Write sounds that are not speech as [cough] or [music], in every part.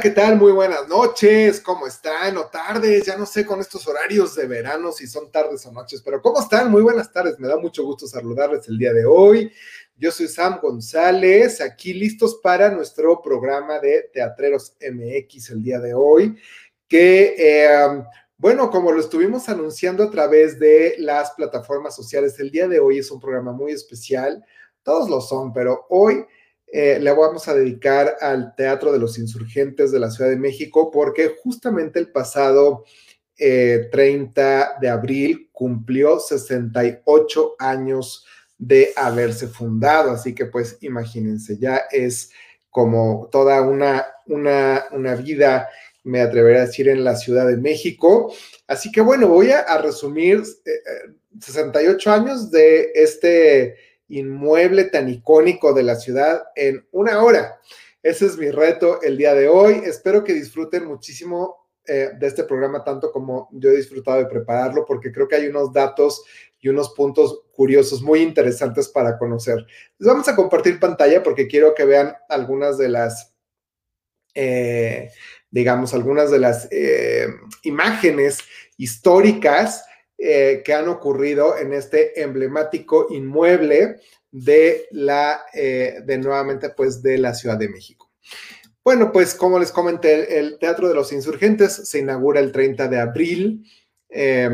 ¿qué tal? Muy buenas noches. ¿Cómo están? O tardes, ya no sé con estos horarios de verano si son tardes o noches, pero ¿cómo están? Muy buenas tardes. Me da mucho gusto saludarles el día de hoy. Yo soy Sam González, aquí listos para nuestro programa de Teatreros MX el día de hoy, que, eh, bueno, como lo estuvimos anunciando a través de las plataformas sociales, el día de hoy es un programa muy especial. Todos lo son, pero hoy eh, le vamos a dedicar al Teatro de los Insurgentes de la Ciudad de México porque justamente el pasado 30 eh, de abril cumplió 68 años de haberse fundado, así que pues imagínense, ya es como toda una, una, una vida, me atrevería a decir, en la Ciudad de México. Así que bueno, voy a, resumir 68 eh, años de este inmueble tan icónico de la ciudad en una hora. Ese es mi reto el día de hoy. Espero que disfruten muchísimo eh, de este programa, tanto como yo he disfrutado de prepararlo, porque creo que hay unos datos y unos puntos curiosos muy interesantes para conocer. Les vamos a compartir pantalla porque quiero que vean algunas de las, eh, digamos, algunas de las eh, imágenes históricas eh, que han ocurrido en este emblemático inmueble de la, eh, de nuevamente, pues, de la Ciudad de México. Bueno, pues como les comenté, el Teatro de los Insurgentes se inaugura el 30 de abril eh,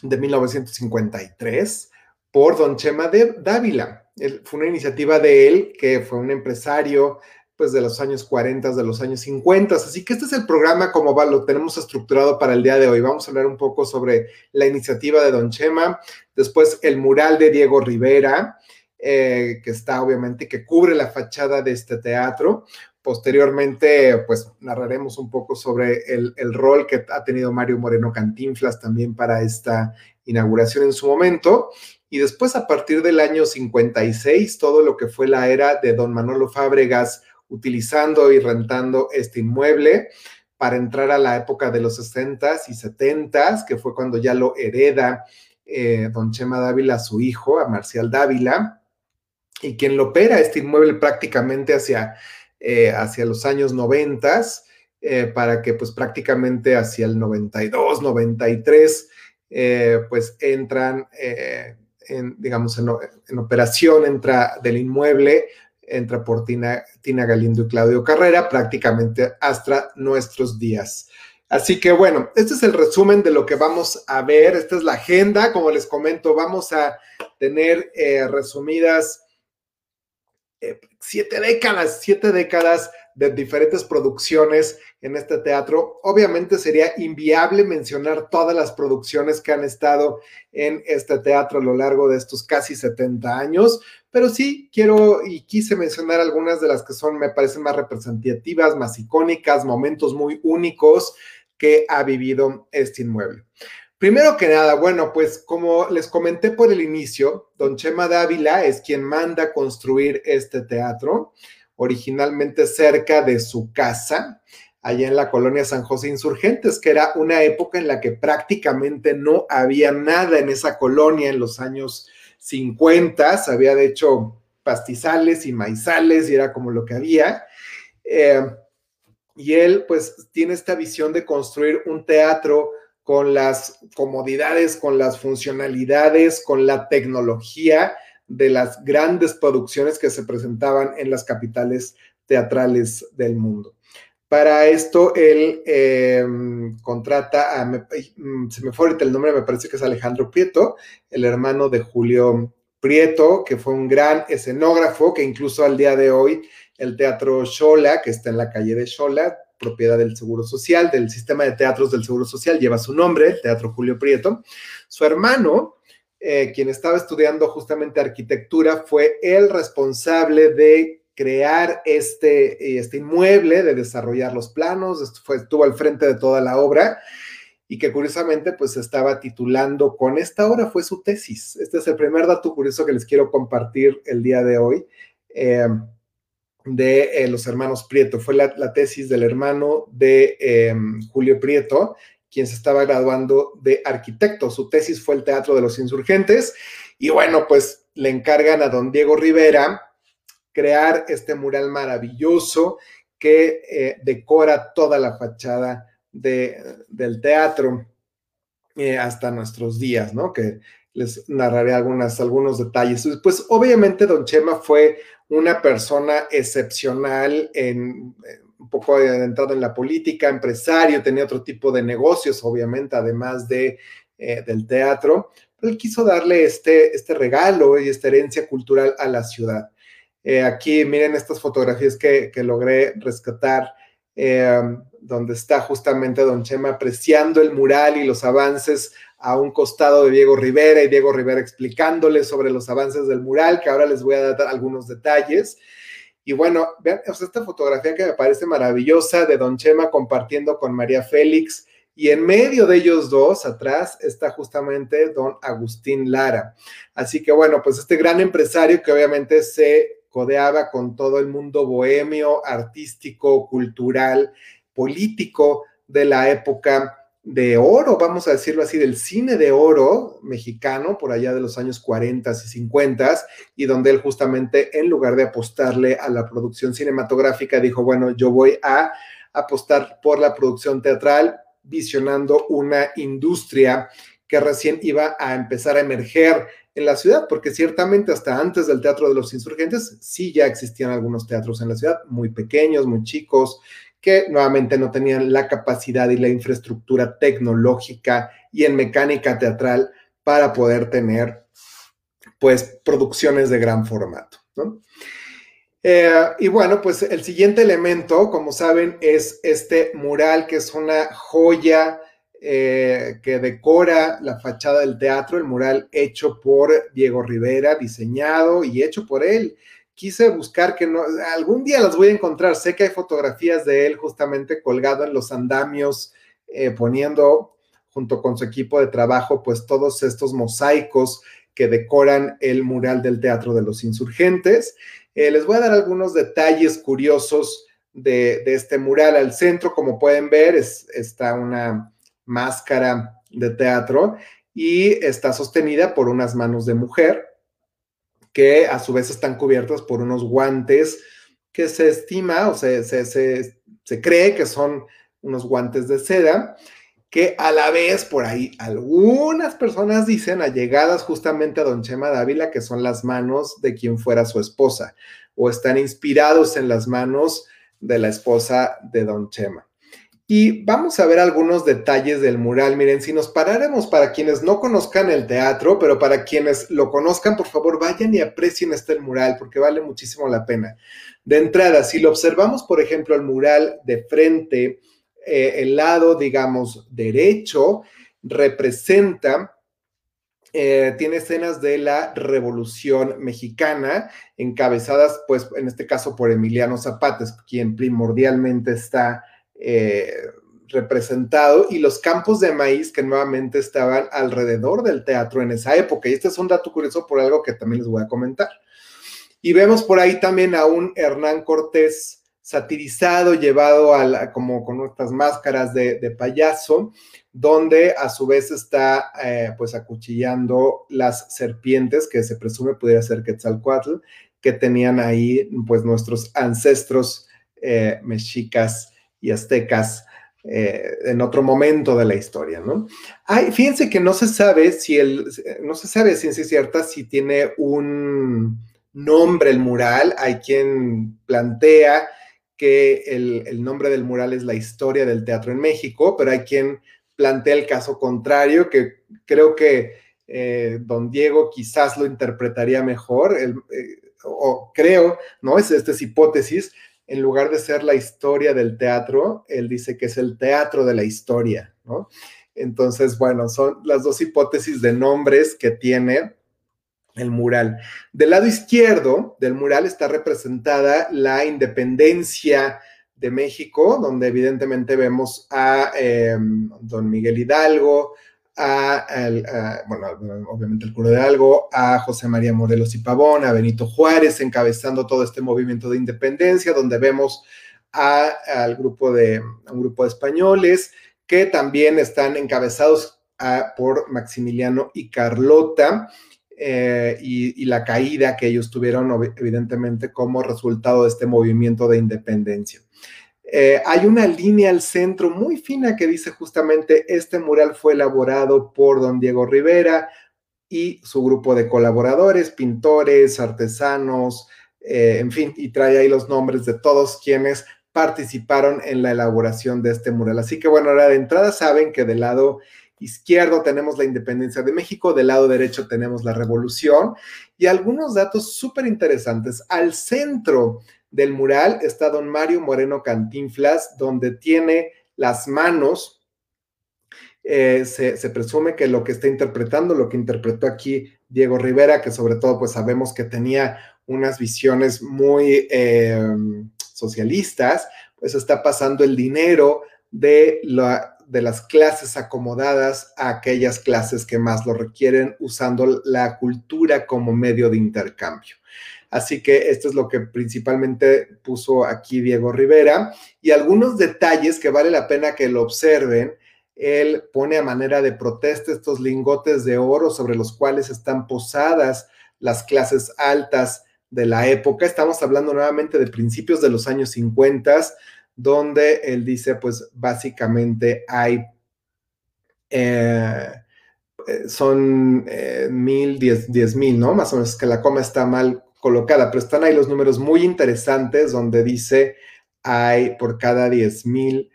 de 1953 por don Chema de Dávila. fue una iniciativa de él, que fue un empresario pues de los años 40, de los años 50. Así que este es el programa como va, lo tenemos estructurado para el día de hoy. Vamos a hablar un poco sobre la iniciativa de Don Chema, después el mural de Diego Rivera, eh, que está obviamente, que cubre la fachada de este teatro. Posteriormente, pues narraremos un poco sobre el, el rol que ha tenido Mario Moreno Cantinflas también para esta inauguración en su momento. Y después, a partir del año 56, todo lo que fue la era de don Manolo Fábregas utilizando y rentando este inmueble para entrar a la época de los 60s y 70s, que fue cuando ya lo hereda eh, don Chema Dávila, su hijo, a Marcial Dávila, y quien lo opera este inmueble prácticamente hacia, eh, hacia los años 90, eh, para que pues prácticamente hacia el 92, 93, pues entran en, digamos, en operación, entra del inmueble entra por Tina, Galindo y Claudio Carrera prácticamente hasta nuestros días. Así que bueno, este es el resumen de lo que vamos a ver. Esta es la agenda. Como les comento, vamos a tener eh, resumidas eh, siete décadas, siete décadas de diferentes producciones en este teatro. Obviamente sería inviable mencionar todas las producciones que han estado en este teatro a lo largo de estos casi 70 años, pero sí quiero y quise mencionar algunas de las que son, me parecen más representativas, más icónicas, momentos muy únicos que ha vivido este inmueble. Primero que nada, bueno, pues como les comenté por el inicio, don Chema Dávila es quien manda construir este teatro, originalmente cerca de su casa, allá en la colonia San José Insurgentes, que era una época en la que prácticamente no había nada en esa colonia en los años 50, había de hecho pastizales y maizales y era como lo que había. Eh, y él pues tiene esta visión de construir un teatro con las comodidades, con las funcionalidades, con la tecnología de las grandes producciones que se presentaban en las capitales teatrales del mundo. Para esto, él eh, contrata a, mm, se me fue ahorita el nombre, me parece que es Alejandro Prieto, el hermano de Julio Prieto, que fue un gran escenógrafo, que incluso al día de hoy el Teatro Xola, que está en la calle de Xola, propiedad del Seguro Social, del sistema de teatros del Seguro Social, lleva su nombre, Teatro Julio Prieto. Su hermano, eh, quien estaba estudiando justamente arquitectura, fue el responsable de crear este, este inmueble, de desarrollar los planos, estuvo al frente de toda la obra y que curiosamente pues estaba titulando con esta obra, fue su tesis. Este es el primer dato curioso que les quiero compartir el día de hoy eh, de eh, los hermanos Prieto. Fue la, tesis del hermano de eh, Julio Prieto, quien se estaba graduando de arquitecto. Su tesis fue el Teatro de los Insurgentes y bueno, pues le encargan a don Diego Rivera crear este mural maravilloso que eh, decora toda la fachada del teatro eh, hasta nuestros días, ¿no? Que les narraré algunos detalles. Pues obviamente Don Chema fue una persona excepcional en, un poco adentrado en la política, empresario, tenía otro tipo de negocios, obviamente, además de, eh, del teatro, pero él quiso darle este, este regalo y esta herencia cultural a la ciudad. Eh, aquí miren estas fotografías que, que logré rescatar, eh, donde está justamente Don Chema apreciando el mural y los avances a un costado de Diego Rivera y Diego Rivera explicándole sobre los avances del mural, que ahora les voy a dar algunos detalles. Y bueno, vean esta fotografía que me parece maravillosa de Don Chema compartiendo con María Félix. Y en medio de ellos dos, atrás, está justamente don Agustín Lara. Así que bueno, pues este gran empresario que obviamente se codeaba con todo el mundo bohemio, artístico, cultural, político de la época de oro, vamos a decirlo así, del cine de oro mexicano por allá de los años 40 y 50 y donde él justamente en lugar de apostarle a la producción cinematográfica dijo, bueno, yo voy a apostar por la producción teatral visionando una industria que recién iba a empezar a emerger en la ciudad, porque ciertamente hasta antes del Teatro de los Insurgentes sí ya existían algunos teatros en la ciudad, muy pequeños, muy chicos, que nuevamente no tenían la capacidad y la infraestructura tecnológica y en mecánica teatral para poder tener pues producciones de gran formato. Eh, y bueno, pues el siguiente elemento, como saben, es este mural que es una joya eh, que decora la fachada del teatro, el mural hecho por Diego Rivera, diseñado y hecho por él quise buscar que no, algún día las voy a encontrar. Sé que hay fotografías de él justamente colgado en los andamios, eh, poniendo junto con su equipo de trabajo, pues todos estos mosaicos que decoran el mural del Teatro de los Insurgentes. Eh, les voy a dar algunos detalles curiosos de, este mural. Al centro, como pueden ver, está una máscara de teatro y está sostenida por unas manos de mujer que a su vez están cubiertas por unos guantes que se estima o se, se, cree que son unos guantes de seda, que a la vez por ahí algunas personas dicen allegadas justamente a don Chema Dávila que son las manos de quien fuera su esposa o están inspirados en las manos de la esposa de don Chema. Y vamos a ver algunos detalles del mural. Miren, si nos paráramos para quienes no conozcan el teatro, pero para quienes lo conozcan, por favor, vayan y aprecien este mural porque vale muchísimo la pena. De entrada, si lo observamos, por ejemplo, el mural de frente, eh, el lado, digamos, derecho, representa eh, tiene escenas de la Revolución Mexicana, encabezadas, pues, en este caso por Emiliano Zapata, quien primordialmente está eh, representado y los campos de maíz que nuevamente estaban alrededor del teatro en esa época. Y este es un dato curioso por algo que también les voy a comentar. Y vemos por ahí también a un Hernán Cortés satirizado, llevado como con estas máscaras de, payaso, donde a su vez está eh, pues acuchillando las serpientes que se presume pudiera ser Quetzalcoatl, que tenían ahí pues nuestros ancestros eh, mexicas y aztecas eh, en otro momento de la historia, ¿no? Ay, fíjense que no se sabe si el, no se sabe ciencia cierta si tiene un nombre el mural, hay quien plantea que el, nombre del mural es la historia del teatro en México, pero hay quien plantea el caso contrario, que creo que eh, don Diego quizás lo interpretaría mejor, eh, o creo, ¿no? Es, esta es hipótesis, en lugar de ser la historia del teatro, él dice que es el teatro de la historia, ¿no? Entonces, bueno, son las dos hipótesis de nombres que tiene el mural. Del lado izquierdo del mural está representada la independencia de México, donde evidentemente vemos a em, don Miguel Hidalgo, a, bueno, obviamente el cura de algo, a José María Morelos y Pavón, a Benito Juárez, encabezando todo este movimiento de independencia, donde vemos a, al grupo de, un grupo de españoles que también están encabezados por Maximiliano y Carlota. eh, y, la caída que ellos tuvieron evidentemente como resultado de este movimiento de independencia. Eh, hay una línea al centro muy fina que dice justamente, este mural fue elaborado por don Diego Rivera y su grupo de colaboradores, pintores, artesanos, eh, en fin, y trae ahí los nombres de todos quienes participaron en la elaboración de este mural. Así que bueno, ahora de entrada saben que del lado izquierdo tenemos la independencia de México, del lado derecho tenemos la revolución y algunos datos súper interesantes. Al centro del mural está don Mario Moreno Cantinflas, donde tiene las manos. Eh, se, presume que lo que está interpretando, lo que interpretó aquí Diego Rivera, que sobre todo pues sabemos que tenía unas visiones muy eh, socialistas, pues está pasando el dinero de las clases acomodadas a aquellas clases que más lo requieren, usando la cultura como medio de intercambio. Así que esto es lo que principalmente puso aquí Diego Rivera y algunos detalles que vale la pena que lo observen. Él pone a manera de protesta estos lingotes de oro sobre los cuales están posadas las clases altas de la época. Estamos hablando nuevamente de principios de los años 50, donde él dice, pues básicamente hay, eh, eh, son eh, mil, diez, mil, ¿no? Más o menos que la coma está mal colocada, pero están ahí los números muy interesantes donde dice hay por cada diez mil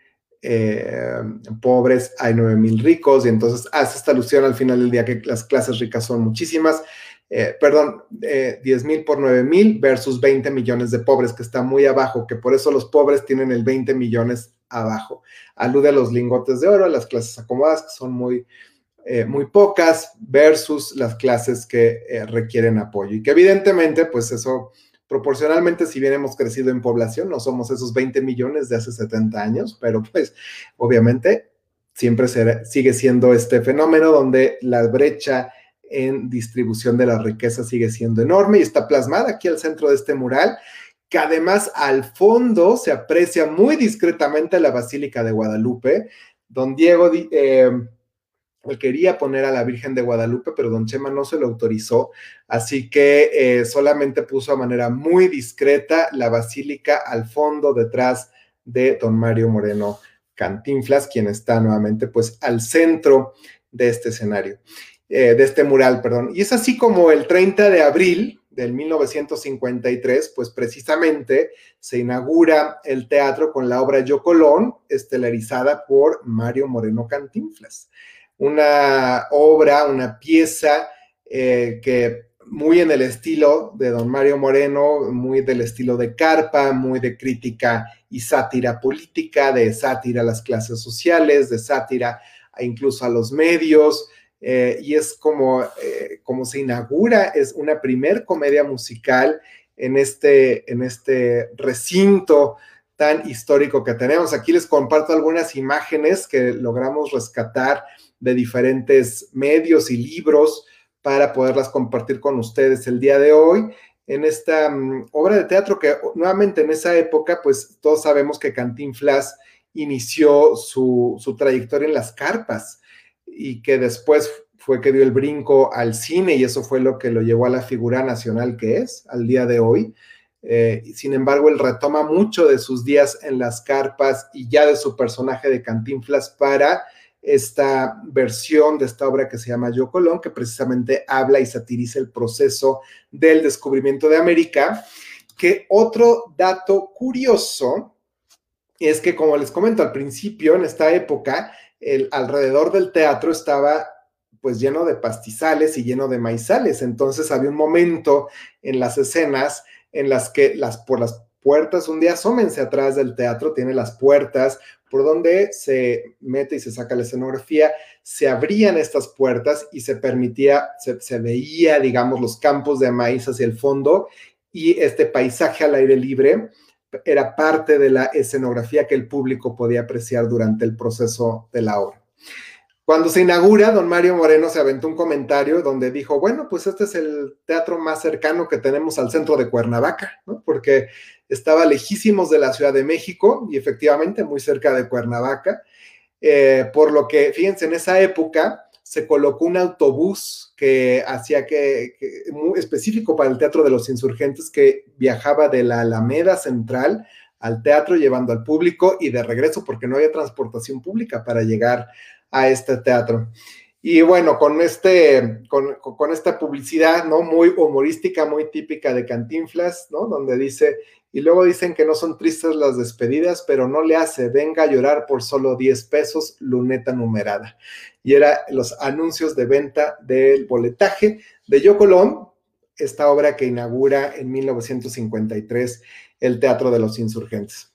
pobres hay nueve mil ricos y entonces hace esta alusión al final del día que las clases ricas son muchísimas eh, perdón, 10 eh, mil por 9 mil versus 20 millones de pobres, que está muy abajo, que por eso los pobres tienen el 20 millones abajo. Alude a los lingotes de oro, a las clases acomodadas, que son muy, eh, muy pocas, versus las clases que requieren apoyo. Y que evidentemente, pues eso, proporcionalmente, si bien hemos crecido en población, no somos esos 20 millones de hace 70 años, pero pues obviamente siempre sigue siendo este fenómeno donde la brecha en distribución de la riqueza sigue siendo enorme y está plasmada aquí al centro de este mural, que además al fondo se aprecia muy discretamente la Basílica de Guadalupe. Don Diego eh, quería poner a la Virgen de Guadalupe, pero don Chema no se lo autorizó, así que eh, solamente puso a manera muy discreta la Basílica al fondo detrás de don Mario Moreno Cantinflas, quien está nuevamente pues al centro de este escenario. Eh, de este mural, perdón. Y es así como el 30 de abril del 1953, pues precisamente se inaugura el teatro con la obra Yo Colón, estelarizada por Mario Moreno Cantinflas. Una obra, una pieza eh, que muy en el estilo de don Mario Moreno, muy del estilo de Carpa, muy de crítica y sátira política, de sátira a las clases sociales, de sátira incluso a los medios, eh, y es como, eh, como se inaugura, es una primer comedia musical en este, en este recinto tan histórico que tenemos. Aquí les comparto algunas imágenes que logramos rescatar de diferentes medios y libros para poderlas compartir con ustedes el día de hoy en esta mm, obra de teatro que nuevamente en esa época, pues todos sabemos que Cantinflas inició su, su trayectoria en las carpas y que después fue que dio el brinco al cine y eso fue lo que lo llevó a la figura nacional que es al día de hoy. Eh, sin embargo, él retoma mucho de sus días en las carpas y ya de su personaje de Cantinflas para esta versión de esta obra que se llama Yo Colón, que precisamente habla y satiriza el proceso del descubrimiento de América. Que otro dato curioso es que, como les comento al principio, en esta época, el, alrededor del teatro estaba pues lleno de pastizales y lleno de maizales. Entonces había un momento en las escenas en las que las por las puertas, un día asómense atrás del teatro, tiene las puertas por donde se mete y se saca la escenografía, se abrían estas puertas y se permitía, se, se veía, digamos, los campos de maíz hacia el fondo y este paisaje al aire libre era parte de la escenografía que el público podía apreciar durante el proceso de la obra. Cuando se inaugura, don Mario Moreno se aventó un comentario donde dijo, bueno, pues este es el teatro más cercano que tenemos al centro de Cuernavaca, ¿no? Porque estaba lejísimos de la Ciudad de México y efectivamente muy cerca de Cuernavaca, eh, por lo que, fíjense, en esa época se colocó un autobús que hacía que, muy específico para el Teatro de los Insurgentes que viajaba de la Alameda Central al teatro llevando al público y de regreso porque no había transportación pública para llegar a este teatro. Y bueno, con, este, con, esta publicidad, ¿no? Muy humorística, muy típica de Cantinflas, ¿no? Donde dice, y luego dicen que no son tristes las despedidas, pero no le hace, venga a llorar por solo 10 pesos, luneta numerada. Y era los anuncios de venta del boletaje de Yo Colón, esta obra que inaugura en 1953 el Teatro de los Insurgentes.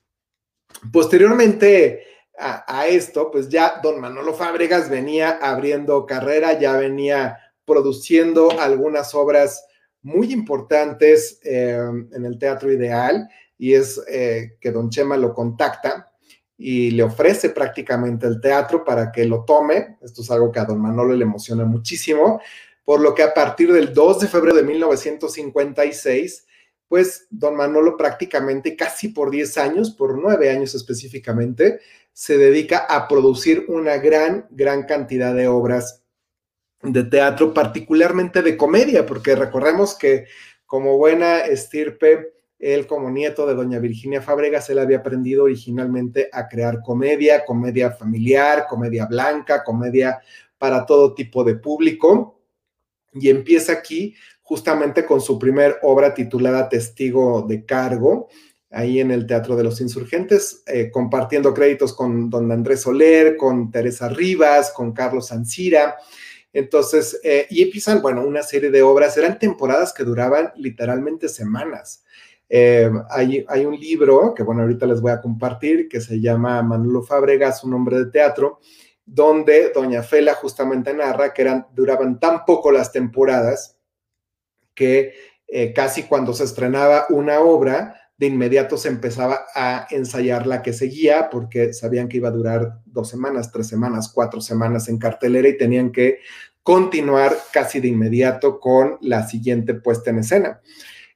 Posteriormente a, esto, pues ya don Manolo Fábregas venía abriendo carrera, ya venía produciendo algunas obras muy importantes eh, en el Teatro Ideal y es eh, que don Chema lo contacta y le ofrece prácticamente el teatro para que lo tome. Esto es algo que a don Manolo le emociona muchísimo, por lo que a partir del 2 de febrero de 1956 pues don Manolo prácticamente casi por 10 años, por 9 años específicamente, se dedica a producir una gran, gran cantidad de obras de teatro, particularmente de comedia, porque recordemos que como buena estirpe, él como nieto de doña Virginia Fábregas, él había aprendido originalmente a crear comedia, comedia familiar, comedia blanca, comedia para todo tipo de público. Y empieza aquí justamente con su primer obra titulada Testigo de Cargo, ahí en el Teatro de los Insurgentes, eh, compartiendo créditos con don Andrés Soler, con Teresa Rivas, con Carlos Ancira. Entonces, eh, y empiezan, bueno, una serie de obras, eran temporadas que duraban literalmente semanas. Eh, hay, hay, un libro que, bueno, ahorita les voy a compartir, que se llama Manolo Fábregas, un hombre de teatro, donde doña Fela justamente narra que eran, duraban tan poco las temporadas que eh, casi cuando se estrenaba una obra, de inmediato se empezaba a ensayar la que seguía porque sabían que iba a durar dos semanas, tres semanas, cuatro semanas en cartelera y tenían que continuar casi de inmediato con la siguiente puesta en escena.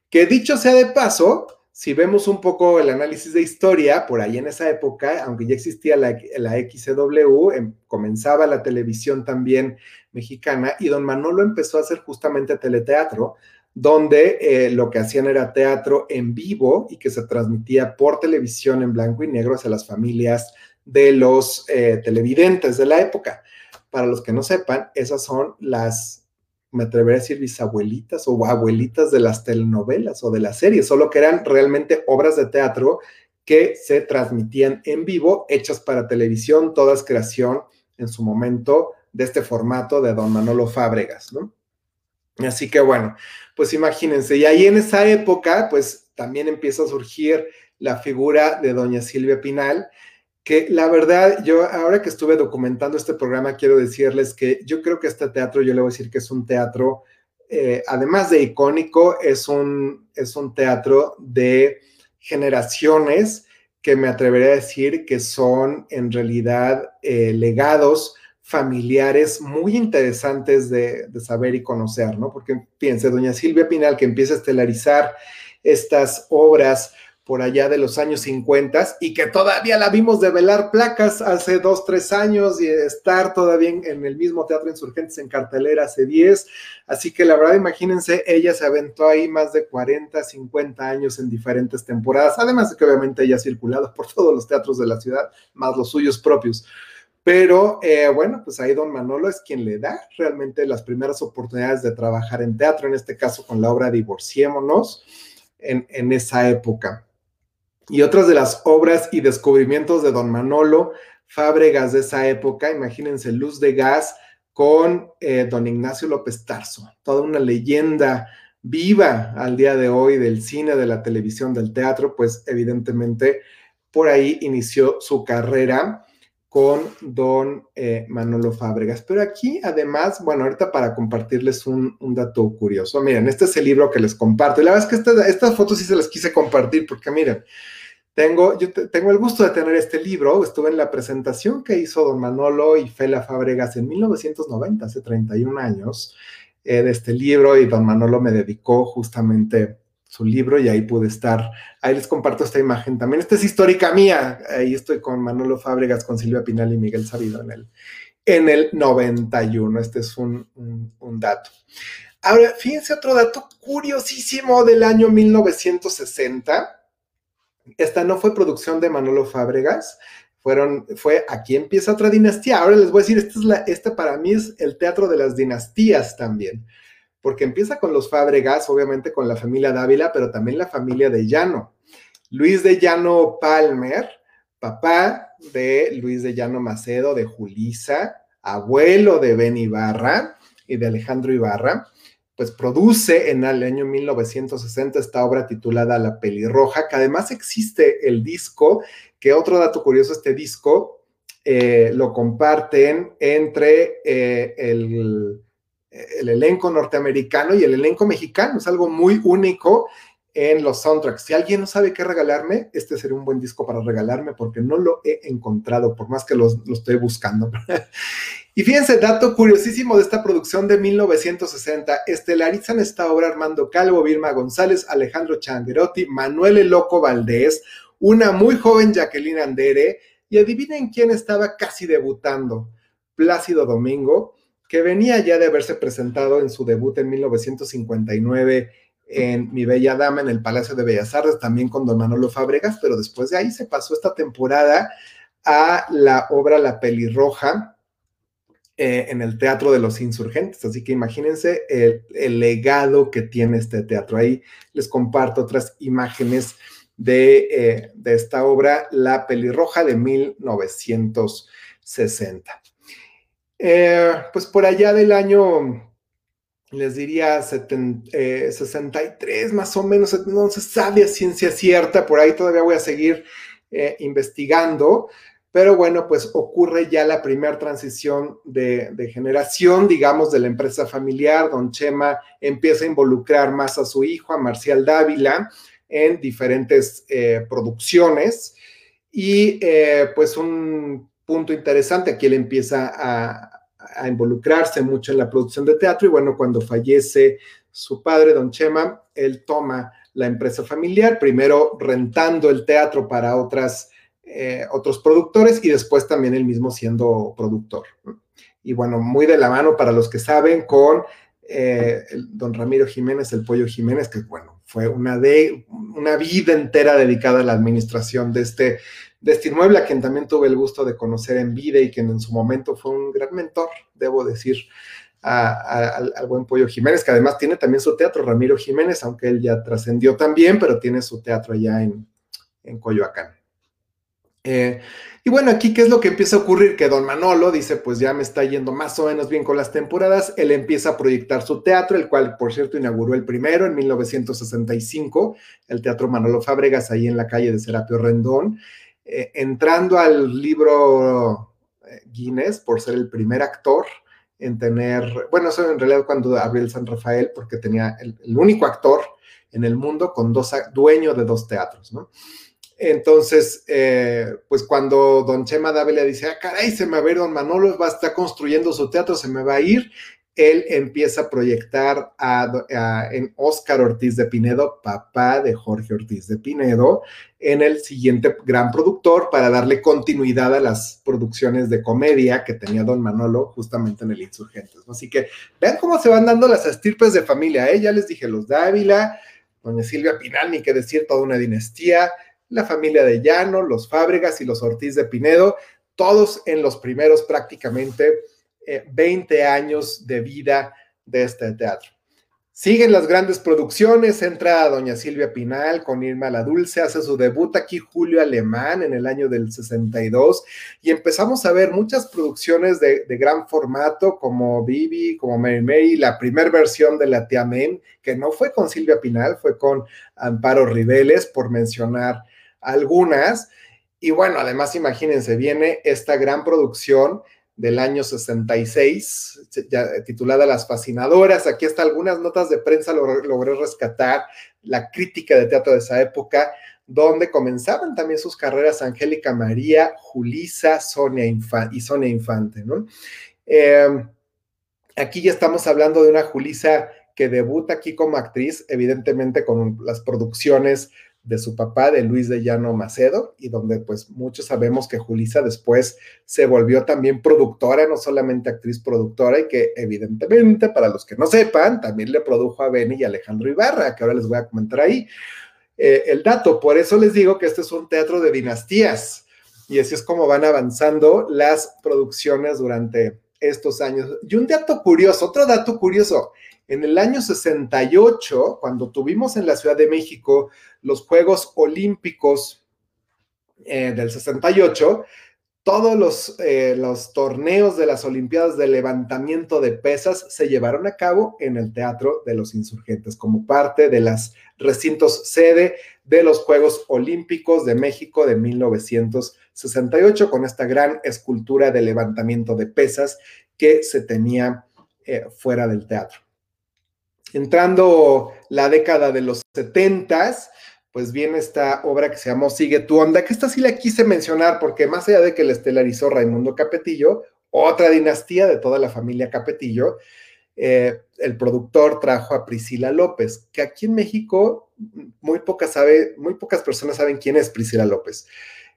Que dicho sea de paso, si vemos un poco el análisis de historia, por ahí en esa época, aunque ya existía la, la XCW, em, comenzaba la televisión también mexicana y don Manolo empezó a hacer justamente teleteatro, donde eh, lo que hacían era teatro en vivo y que se transmitía por televisión en blanco y negro hacia las familias de los eh, televidentes de la época. Para los que no sepan, esas son las me atrevería a decir bisabuelitas o abuelitas de las telenovelas o de las series, solo que eran realmente obras de teatro que se transmitían en vivo, hechas para televisión, todas creación en su momento de este formato de don Manolo Fábregas, ¿no? Así que bueno, pues imagínense, y ahí en esa época, pues también empieza a surgir la figura de doña Silvia Pinal, que la verdad, yo ahora que estuve documentando este programa, quiero decirles que yo creo que este teatro, yo le voy a decir que es un teatro, eh, además de icónico, es un, es un teatro de generaciones que me atrevería a decir que son en realidad eh, legados familiares muy interesantes de, saber y conocer, ¿no? Porque piense, doña Silvia Pinal, que empieza a estelarizar estas obras por allá de los años 50 y que todavía la vimos de velar placas hace dos, tres años y estar todavía en, el mismo Teatro Insurgentes en cartelera hace 10. Así que la verdad, imagínense, ella se aventó ahí más de 40, 50 años en diferentes temporadas, además de que obviamente ella ha circulado por todos los teatros de la ciudad, más los suyos propios. Pero eh, bueno, pues ahí don Manolo es quien le da realmente las primeras oportunidades de trabajar en teatro, en este caso con la obra Divorciémonos, en, esa época. Y otras de las obras y descubrimientos de don Manolo Fábregas de esa época, imagínense Luz de Gas con eh, don Ignacio López Tarso, toda una leyenda viva al día de hoy del cine, de la televisión, del teatro, pues evidentemente por ahí inició su carrera con don eh, Manolo Fábregas. Pero aquí, además, bueno, ahorita para compartirles un, dato curioso, miren, este es el libro que les comparto. Y la verdad es que estas fotos sí se las quise compartir porque, miren, tengo, yo tengo el gusto de tener este libro. Estuve en la presentación que hizo don Manolo y Fela Fábregas en 1990, hace 31 años, eh, de este libro y don Manolo me dedicó justamente su libro y ahí pude estar. Ahí les comparto esta imagen también. Esta es histórica mía. Ahí estoy con Manolo Fábregas, con Silvia Pinal y Miguel Sabido en el, en el 91. Este es un, un dato. Ahora, fíjense otro dato curiosísimo del año 1960. Esta no fue producción de Manolo Fábregas, fueron, fue aquí empieza otra dinastía. Ahora les voy a decir, esta, es la, para mí es el teatro de las dinastías también, porque empieza con los Fábregas, obviamente con la familia Dávila, pero también la familia de Llano. Luis de Llano Palmer, papá de Luis de Llano Macedo, de Julisa, abuelo de Ben Ibarra y de Alejandro Ibarra pues produce en el año 1960 esta obra titulada La Pelirroja, que además existe el disco, que otro dato curioso, este disco eh, lo comparten entre eh, el, el, elenco norteamericano y el elenco mexicano, es algo muy único en los soundtracks. Si alguien no sabe qué regalarme, este sería un buen disco para regalarme porque no lo he encontrado, por más que lo estoy buscando. [laughs] Y fíjense, dato curiosísimo de esta producción de 1960, estelarizan esta obra Armando Calvo, Vilma González, Alejandro Changuerotti, Manuel El Loco Valdés, una muy joven Jacqueline Andere, y adivinen quién estaba casi debutando, Plácido Domingo, que venía ya de haberse presentado en su debut en 1959 en Mi Bella Dama en el Palacio de Bellas Artes, también con Don Manolo Fábregas, pero después de ahí se pasó esta temporada a la obra La Pelirroja, eh, en el Teatro de los Insurgentes. Así que imagínense el, legado que tiene este teatro. Ahí les comparto otras imágenes de, eh, esta obra, La Pelirroja de 1960. Eh, pues por allá del año, les diría 63 más o menos, no se sabe a ciencia cierta, por ahí todavía voy a seguir investigando, pero bueno, pues ocurre ya la primera transición de, generación, digamos, de la empresa familiar. Don Chema empieza a involucrar más a su hijo, a Marcial Dávila, en diferentes eh, producciones. Y eh, pues un punto interesante, aquí él empieza a, involucrarse mucho en la producción de teatro y bueno, cuando fallece su padre, don Chema, él toma la empresa familiar, primero rentando el teatro para otras eh, otros productores y después también él mismo siendo productor. Y bueno, muy de la mano para los que saben con eh, don Ramiro Jiménez, el Pollo Jiménez, que bueno, fue una, de, una vida entera dedicada a la administración de este, de inmueble, a quien también tuve el gusto de conocer en vida y quien en su momento fue un gran mentor, debo decir, al, buen Pollo Jiménez, que además tiene también su teatro, Ramiro Jiménez, aunque él ya trascendió también, pero tiene su teatro allá en, en Coyoacán. Eh, y bueno, aquí, ¿qué es lo que empieza a ocurrir? Que don Manolo dice, pues ya me está yendo más o menos bien con las temporadas. Él empieza a proyectar su teatro, el cual, por cierto, inauguró el primero en 1965, el Teatro Manolo Fábregas, ahí en la calle de Serapio Rendón. Eh, entrando al libro eh, Guinness por ser el primer actor en tener, bueno, eso en realidad cuando abrió el San Rafael, porque tenía el, único actor en el mundo con dos, dueño de dos teatros, ¿no? Entonces, eh, pues cuando don Chema Dávila dice, ah, caray, se me va a ir don Manolo, va a estar construyendo su teatro, se me va a ir, él empieza a proyectar a, en Óscar Ortiz de Pinedo, papá de Jorge Ortiz de Pinedo, en el siguiente gran productor para darle continuidad a las producciones de comedia que tenía don Manolo justamente en el Insurgentes. Así que vean cómo se van dando las estirpes de familia, ¿eh? ya les dije, los Dávila, doña Silvia Pinal, ni que decir, toda una dinastía, la familia de Llano, los Fábregas y los Ortiz de Pinedo, todos en los primeros prácticamente 20 eh, años de vida de este teatro. Siguen las grandes producciones, entra doña Silvia Pinal con Irma la Dulce, hace su debut aquí Julio Alemán en el año del 62 y empezamos a ver muchas producciones de, gran formato como Bibi, como Mary Mary, la primera versión de la Tía Men, que no fue con Silvia Pinal, fue con Amparo Riveles, por mencionar algunas. Y bueno, además imagínense, viene esta gran producción del año 66, titulada Las Fascinadoras. Aquí está algunas notas de prensa, logré rescatar la crítica de teatro de esa época, donde comenzaban también sus carreras Angélica María, Julisa, Sonia y Sonia Infante. Em, aquí ya estamos hablando de una Julisa que debuta aquí como actriz, evidentemente con las producciones de su papá, de Luis de Llano Macedo, y donde pues muchos sabemos que Julisa después se volvió también productora, no solamente actriz productora, y que evidentemente, para los que no sepan, también le produjo a Benny y Alejandro Ibarra, que ahora les voy a comentar ahí eh, el dato. Por eso les digo que este es un teatro de dinastías, y así es como van avanzando las producciones durante estos años. Y un dato curioso, otro dato curioso, en el año 68, cuando tuvimos en la Ciudad de México los Juegos Olímpicos eh, del 68, todos los, eh, los, torneos de las Olimpiadas de levantamiento de pesas se llevaron a cabo en el Teatro de los Insurgentes como parte de los recintos sede de los Juegos Olímpicos de México de 1968 con esta gran escultura de levantamiento de pesas que se tenía eh, fuera del teatro entrando la década de los setentas, pues viene esta obra que se llamó Sigue tu onda, que esta sí la quise mencionar porque más allá de que la estelarizó Raimundo Capetillo, otra dinastía de toda la familia Capetillo, eh, el productor trajo a Priscila López, que aquí en México muy pocas, muy pocas personas saben quién es Priscila López.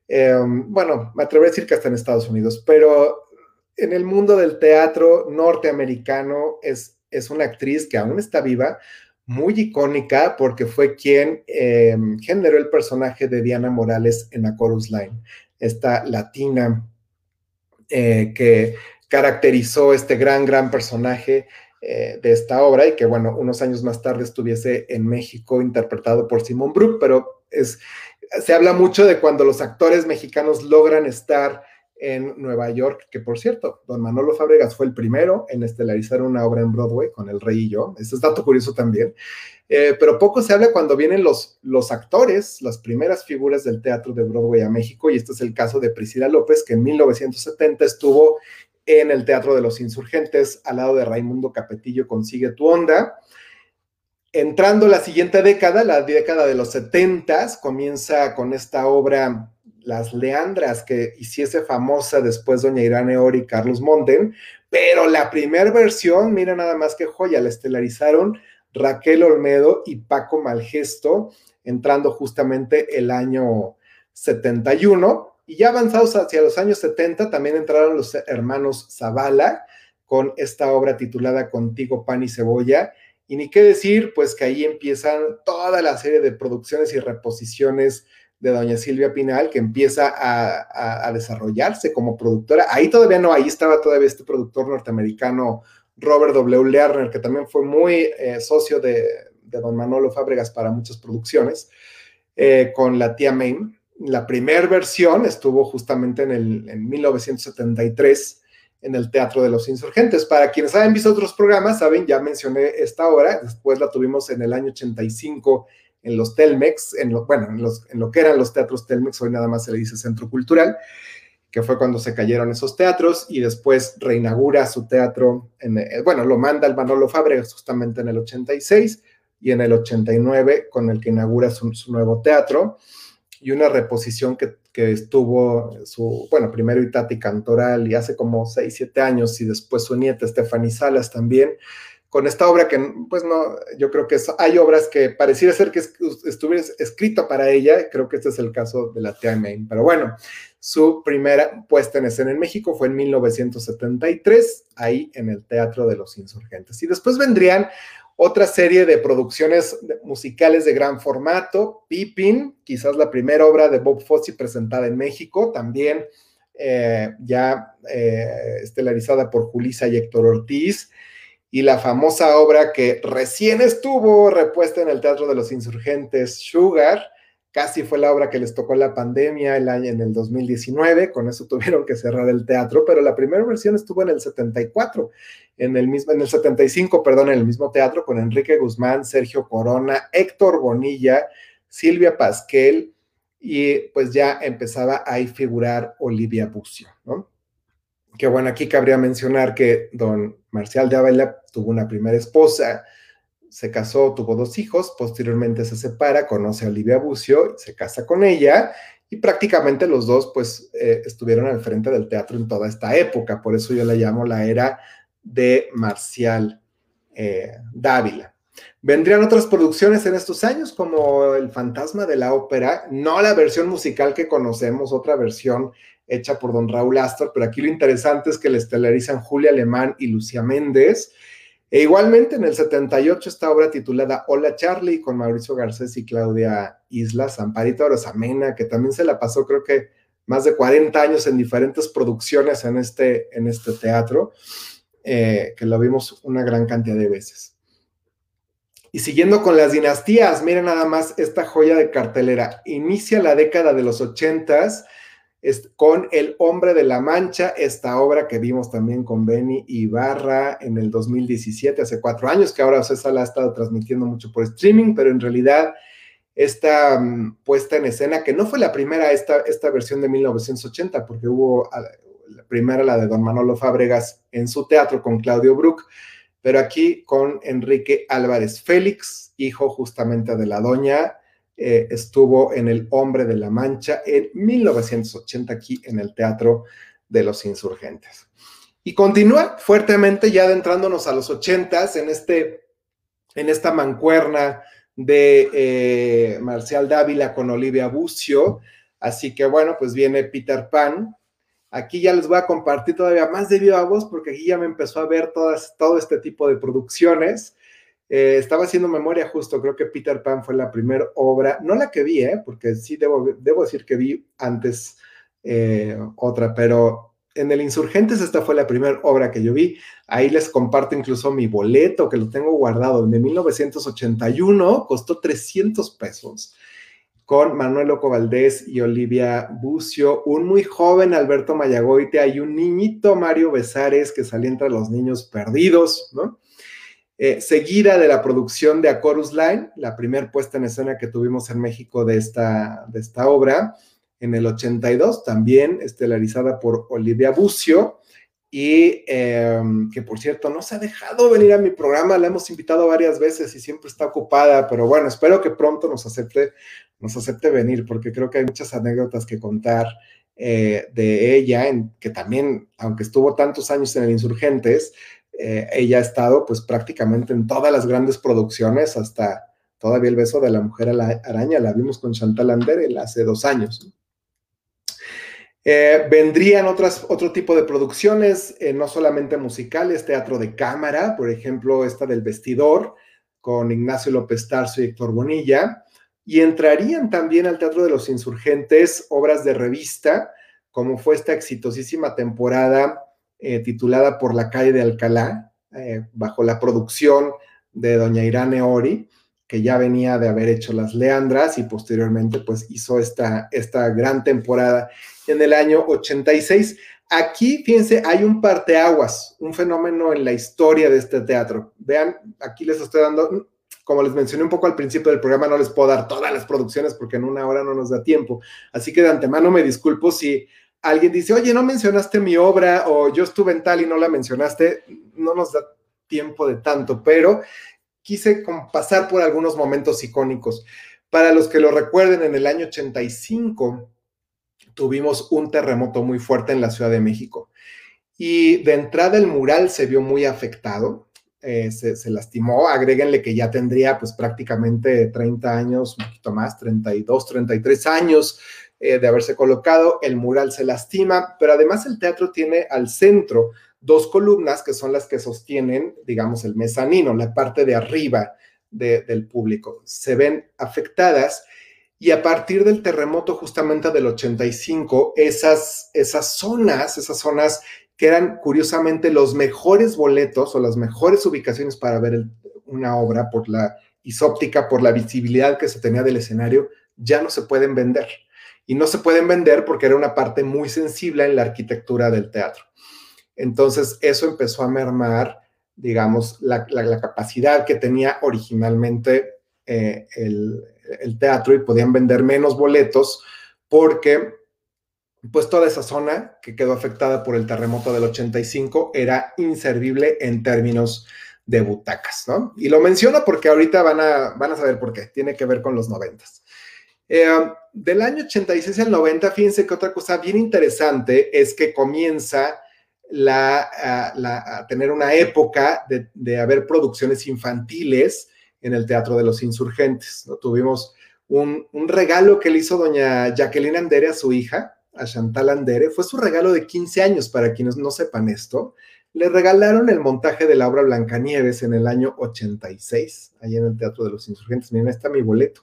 Em, bueno, me atrevo a decir que hasta en Estados Unidos, pero en el mundo del teatro norteamericano es es una actriz que aún está viva, muy icónica porque fue quien eh, generó el personaje de Diana Morales en A Chorus Line, esta latina eh, que caracterizó este gran, gran personaje eh, de esta obra y que, bueno, unos años más tarde estuviese en México interpretado por Simon Brook, pero es, se habla mucho de cuando los actores mexicanos logran estar en Nueva York, que por cierto, don Manolo Fábregas fue el primero en estelarizar una obra en Broadway con El Rey y yo. Ese es dato curioso también. Eh, pero poco se habla cuando vienen los, los actores, las primeras figuras del teatro de Broadway a México, y este es el caso de Priscila López, que en 1970 estuvo en el Teatro de los Insurgentes al lado de Raimundo Capetillo con Sigue tu Onda. Entrando la siguiente década, la década de los 70, comienza con esta obra las Leandras que hiciese famosa después doña Irene Ori y Carlos Monten, pero la primera versión, mira nada más que joya, la estelarizaron Raquel Olmedo y Paco Malgesto, entrando justamente el año 71. Y ya avanzados hacia los años 70, también entraron los hermanos Zavala con esta obra titulada Contigo, Pan y Cebolla. Y ni qué decir, pues que ahí empiezan toda la serie de producciones y reposiciones de doña Silvia Pinal, que empieza a, desarrollarse como productora. Ahí todavía no, ahí estaba todavía este productor norteamericano, Robert W. Lerner, que también fue muy eh, socio de, don Manolo Fábregas para muchas producciones, eh, con la tía Main. La primera versión estuvo justamente en, el, en 1973 en el Teatro de los Insurgentes. Para quienes hayan visto otros programas, saben, ya mencioné esta obra, después la tuvimos en el año 85 en los Telmex, en lo, bueno, en, los, en lo que eran los teatros Telmex, hoy nada más se le dice Centro Cultural, que fue cuando se cayeron esos teatros y después reinaugura su teatro, en, eh, bueno, lo manda el Manolo Fábregas justamente en el 86 y en el 89 con el que inaugura su, nuevo teatro y una reposición que, que, estuvo su, bueno, primero Itati Cantoral y hace como 6, 7 años y después su nieta Stephanie Salas también, con esta obra que, pues no, yo creo que hay obras que pareciera ser que estuviera escrito para ella, creo que este es el caso de la Tia Main, pero bueno, su primera puesta en escena en México fue en 1973, ahí en el Teatro de los Insurgentes. Y después vendrían otra serie de producciones musicales de gran formato, Pippin, quizás la primera obra de Bob Fosse presentada en México, también eh, ya eh, estelarizada por Julisa y Héctor Ortiz, y la famosa obra que recién estuvo repuesta en el Teatro de los Insurgentes, Sugar, casi fue la obra que les tocó la pandemia el año, en el 2019, con eso [laughs] tuvieron que cerrar el teatro, pero la primera versión estuvo en el 74, en el mismo, en el 75, perdón, en el mismo teatro, con Enrique Guzmán, Sergio Corona, Héctor Bonilla, Silvia Pasquel, y pues ya empezaba a figurar Olivia Bucio, ¿no? que bueno, aquí cabría mencionar que don Marcial de Ávila tuvo una primera esposa, se casó, tuvo dos hijos, posteriormente se separa, conoce a Olivia Bucio, se casa con ella y prácticamente los dos pues eh, estuvieron al frente del teatro en toda esta época, por eso yo la llamo la era de Marcial eh, Dávila. Vendrían otras producciones en estos años, como El Fantasma de la Ópera, no la versión musical que conocemos, otra versión hecha por don Raúl Astor, pero aquí lo interesante es que le estelarizan Julia Alemán y Lucía Méndez. E igualmente en el 78 esta obra titulada Hola Charlie con Mauricio Garcés y Claudia Islas, Amparito Rosamena, que también se la pasó creo que más de 40 años en diferentes producciones en este, en este teatro, eh, que lo vimos una gran cantidad de veces. Y siguiendo con las dinastías, miren nada más esta joya de cartelera. Inicia la década de los ochentas con El Hombre de la Mancha, esta obra que vimos también con Benny Ibarra en el 2017, hace cuatro años, que ahora César la ha estado transmitiendo mucho por streaming, pero en realidad esta mm, puesta en escena, que no fue la primera, esta, esta versión de 1980, porque hubo la primera, la de Don Manolo Fábregas, en su teatro con Claudio Brook, pero aquí con Enrique Álvarez Félix, hijo justamente de la doña, eh, estuvo en El Hombre de la Mancha en 1980 aquí en el Teatro de los Insurgentes. Y continúa fuertemente ya adentrándonos a los 80 en, este, en esta mancuerna de eh, Marcial Dávila con Olivia Bucio. Así que bueno, pues viene Peter Pan, Aquí ya les voy a compartir todavía más de viva voz porque aquí ya me empezó a ver todas, todo este tipo de producciones. Eh, estaba haciendo memoria justo, creo que Peter Pan fue la primera obra, no la que vi, ¿eh? porque sí debo, decir que vi antes eh, otra, pero en el Insurgentes esta fue la primera obra que yo vi. Ahí les comparto incluso mi boleto que lo tengo guardado, de 1981, costó 300 pesos con Manuel Loco Valdés y Olivia Bucio, un muy joven Alberto Mayagoite, hay un niñito Mario Besares que salía entre los niños perdidos, ¿no? Eh, seguida de la producción de A Line, la primera puesta en escena que tuvimos en México de esta, de esta obra, en el 82, también estelarizada por Olivia Bucio, y em, que por cierto no se ha dejado venir a mi programa, la hemos invitado varias veces y siempre está ocupada, pero bueno, espero que pronto nos acepte, nos acepte venir, porque creo que hay muchas anécdotas que contar eh, de ella, en, que también, aunque estuvo tantos años en el Insurgentes, eh, ella ha estado pues prácticamente en todas las grandes producciones, hasta todavía el beso de la mujer araña, la vimos con Chantal Andere hace dos años. Eh, vendrían otras, otro tipo de producciones, eh, no solamente musicales, teatro de cámara, por ejemplo, esta del vestidor, con Ignacio López Tarso y Héctor Bonilla, y entrarían también al Teatro de los Insurgentes obras de revista, como fue esta exitosísima temporada eh, titulada Por la calle de Alcalá, bajo la producción de doña Irane Ori, que ya venía de haber hecho Las Leandras y posteriormente pues hizo esta, esta gran temporada en el año 86. Aquí, fíjense, hay un parteaguas, un fenómeno en la historia de este teatro. Vean, aquí les estoy dando, como les mencioné un poco al principio del programa, no les puedo dar todas las producciones porque en una hora no nos da tiempo. Así que de antemano me disculpo si alguien dice, oye, no mencionaste mi obra o yo estuve en tal y no la mencionaste, no nos da tiempo de tanto, pero quise pasar por algunos momentos icónicos. Para los que lo recuerden, en el año 85 tuvimos un terremoto muy fuerte en la Ciudad de México y de entrada el mural se vio muy afectado, eh, se, lastimó, agréguenle que ya tendría pues prácticamente 30 años, un poquito más, 32, 33 años eh, de haberse colocado, el mural se lastima, pero además el teatro tiene al centro dos columnas que son las que sostienen, digamos, el mezanino, la parte de arriba del público. Se ven afectadas y a partir del terremoto justamente del 85, esas, esas zonas, esas zonas que eran curiosamente los mejores boletos o las mejores ubicaciones para ver una obra por la isóptica, por la visibilidad que se tenía del escenario, ya no se pueden vender. Y no se pueden vender porque era una parte muy sensible en la arquitectura del teatro. Entonces, eso empezó a mermar, digamos, la, capacidad que tenía originalmente eh, el, teatro y podían vender menos boletos porque, pues, toda esa zona que quedó afectada por el terremoto del 85 era inservible en términos de butacas, ¿no? Y lo menciono porque ahorita van a, van a saber por qué, tiene que ver con los noventas. Eh, del año 86 al 90, fíjense que otra cosa bien interesante es que comienza la, a, tener una época de, haber producciones infantiles en el Teatro de los Insurgentes. ¿no? Tuvimos un, regalo que le hizo doña Jacqueline Andere a su hija, a Chantal Andere, fue su regalo de 15 años, para quienes no sepan esto. Le regalaron el montaje de la obra Blancanieves en el año 86, ahí en el Teatro de los Insurgentes. Miren, está mi boleto.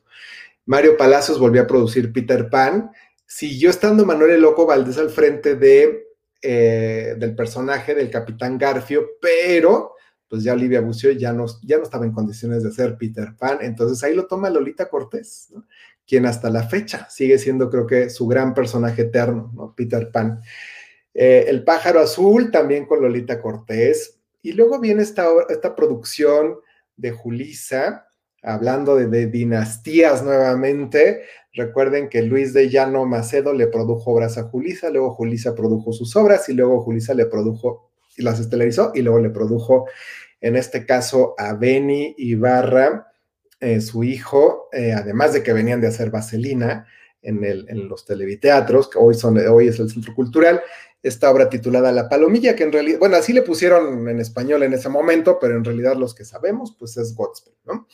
Mario Palacios volvió a producir Peter Pan. Siguió estando Manuel Loco Valdés al frente de, eh, del personaje del Capitán Garfio, pero pues ya Olivia Bucio ya no, ya no estaba en condiciones de ser Peter Pan, entonces ahí lo toma Lolita Cortés, quien hasta la fecha sigue siendo creo que su gran personaje eterno, ¿no? Peter Pan. Eh, el pájaro azul también con Lolita Cortés, y luego viene esta, esta producción de Julisa, hablando de, dinastías nuevamente, recuerden que Luis de Llano Macedo le produjo obras a Julisa, luego Julisa produjo sus obras y luego Julisa le produjo y las estelarizó y luego le produjo, en este caso, a Beni Ibarra, eh, su hijo, eh, además de que venían de hacer Vaselina en, en los televiteatros, que hoy, son, hoy es el Centro Cultural, esta obra titulada La Palomilla, que en realidad, bueno, así le pusieron en español en ese momento, pero en realidad los que sabemos, pues es Godspell, ¿no?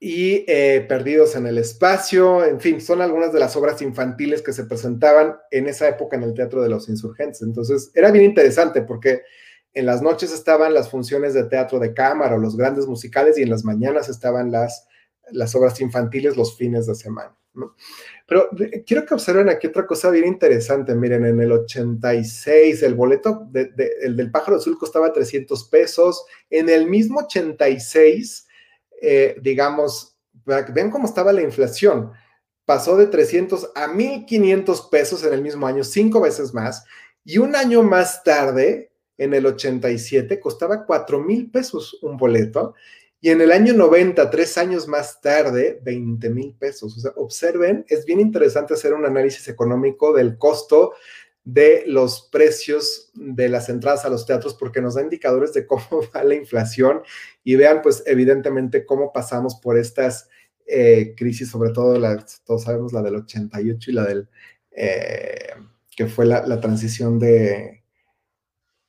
Y eh, Perdidos en el Espacio, en fin, son algunas de las obras infantiles que se presentaban en esa época en el Teatro de los Insurgentes. Entonces, era bien interesante porque en las noches estaban las funciones de teatro de cámara o los grandes musicales y en las mañanas estaban las, las obras infantiles los fines de semana. Pero quiero que observen aquí otra cosa bien interesante. Miren, en el 86 el boleto el del pájaro azul costaba 300 pesos. En el mismo 86 eh, digamos, vean cómo estaba la inflación, pasó de 300 a 1.500 pesos en el mismo año, cinco veces más, y un año más tarde, en el 87, costaba 4 mil pesos un boleto, y en el año 90, tres años más tarde, 20 mil pesos. O sea, observen, es bien interesante hacer un análisis económico del costo de los precios de las entradas a los teatros porque nos da indicadores de cómo [laughs] va la inflación y vean pues evidentemente cómo pasamos por estas eh, crisis, sobre todo la, todos sabemos la del 88 y la del, eh, que fue la, transición de,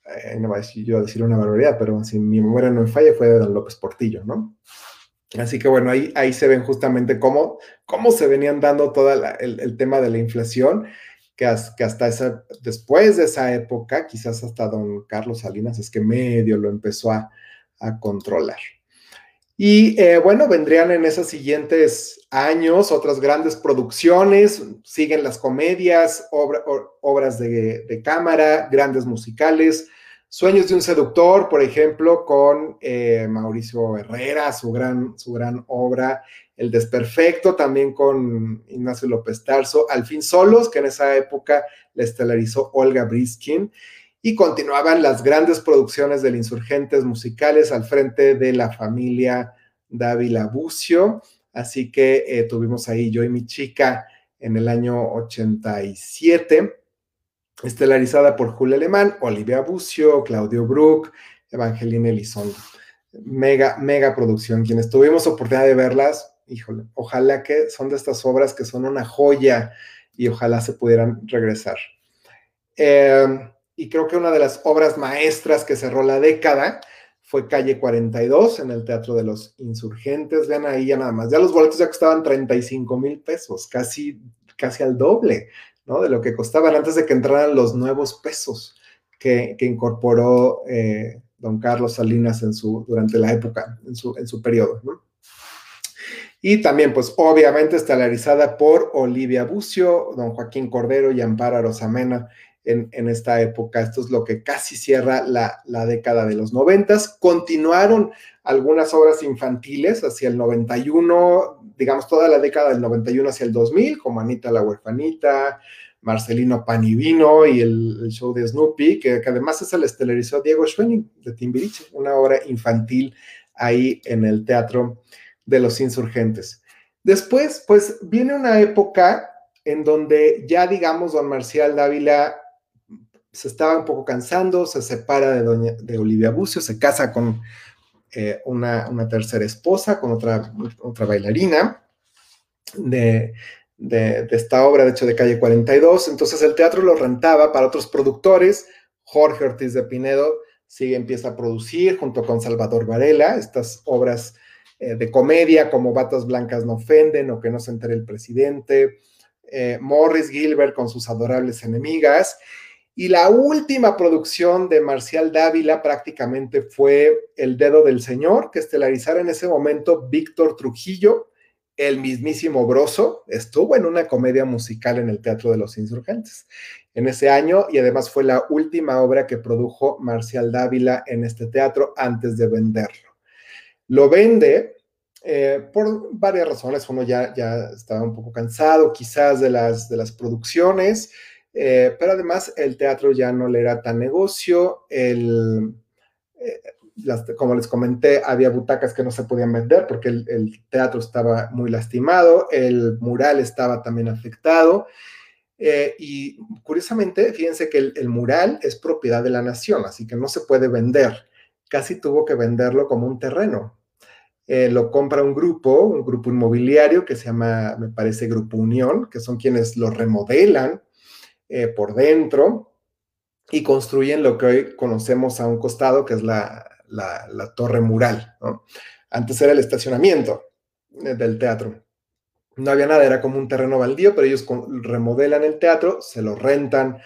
eh, no voy a decir una barbaridad, pero si mi memoria no me falla fue de Don López Portillo, ¿no? Así que bueno, ahí, ahí se ven justamente cómo, cómo se venían dando todo el, el tema de la inflación que, hasta esa, después de esa época, quizás hasta don Carlos Salinas, es que medio lo empezó a, controlar. Y eh, bueno, vendrían en esos siguientes años otras grandes producciones, siguen las comedias, obras de, cámara, grandes musicales, Sueños de un seductor, por ejemplo, con eh, Mauricio Herrera, su gran, su gran obra, el Desperfecto, también con Ignacio López Tarso, Al fin solos, que en esa época la estelarizó Olga Briskin, y continuaban las grandes producciones del Insurgentes musicales al frente de la familia Dávila Bucio, así que eh, tuvimos ahí Yo y mi chica en el año 87, estelarizada por Julia Alemán, Olivia Bucio, Claudio Brook, Evangelina Elizondo. Mega, mega producción. Quienes tuvimos oportunidad de verlas, híjole, ojalá que son de estas obras que son una joya y ojalá se pudieran regresar. Em, y creo que una de las obras maestras que cerró la década fue Calle 42 en el Teatro de los Insurgentes. Vean ahí ya nada más. Ya los boletos ya costaban 35 mil pesos, casi, casi al doble ¿no? de lo que costaban antes de que entraran los nuevos pesos que, incorporó eh, don Carlos Salinas en su, durante la época, en su, en su periodo. ¿no? Y también, pues obviamente estelarizada por Olivia Bucio, don Joaquín Cordero y Amparo Rosamena en, en, esta época. Esto es lo que casi cierra la, la década de los noventas. Continuaron algunas obras infantiles hacia el 91, digamos toda la década del 91 hacia el 2000, como Anita la huerfanita, Marcelino Panivino y el, show de Snoopy, que, además se le estelarizó Diego Schwenning de Timbiriche, una obra infantil ahí en el teatro de los insurgentes. Después, pues viene una época en donde ya, digamos, don Marcial Dávila se estaba un poco cansando, se separa de, doña, de Olivia Bucio, se casa con eh, una, tercera esposa, con otra, otra bailarina de, de, esta obra, de hecho, de Calle 42. Entonces el teatro lo rentaba para otros productores. Jorge Ortiz de Pinedo sigue, empieza a producir junto con Salvador Varela estas obras eh, de comedia como Batas Blancas no ofenden o Que no se entere el presidente, eh, Morris Gilbert con sus adorables enemigas. Y la última producción de Marcial Dávila prácticamente fue El Dedo del Señor, que estelarizara en ese momento Víctor Trujillo, el mismísimo Broso, estuvo en una comedia musical en el Teatro de los Insurgentes en ese año y además fue la última obra que produjo Marcial Dávila en este teatro antes de venderlo. Lo vende eh, por varias razones. Uno ya, ya estaba un poco cansado quizás de las, de las producciones, eh, pero además el teatro ya no le era tan negocio. El, eh, como les comenté, había butacas que no se podían vender porque el, teatro estaba muy lastimado, el mural estaba también afectado. y curiosamente, fíjense que el, mural es propiedad de la nación, así que no se puede vender. Casi tuvo que venderlo como un terreno. Eh, lo compra un grupo, un grupo inmobiliario que se llama, me parece, Grupo Unión, que son quienes lo remodelan eh, por dentro y construyen lo que hoy conocemos a un costado, que es la, torre mural. Antes era el estacionamiento eh, del teatro. No había nada, era como un terreno baldío, pero ellos remodelan el teatro, se lo rentan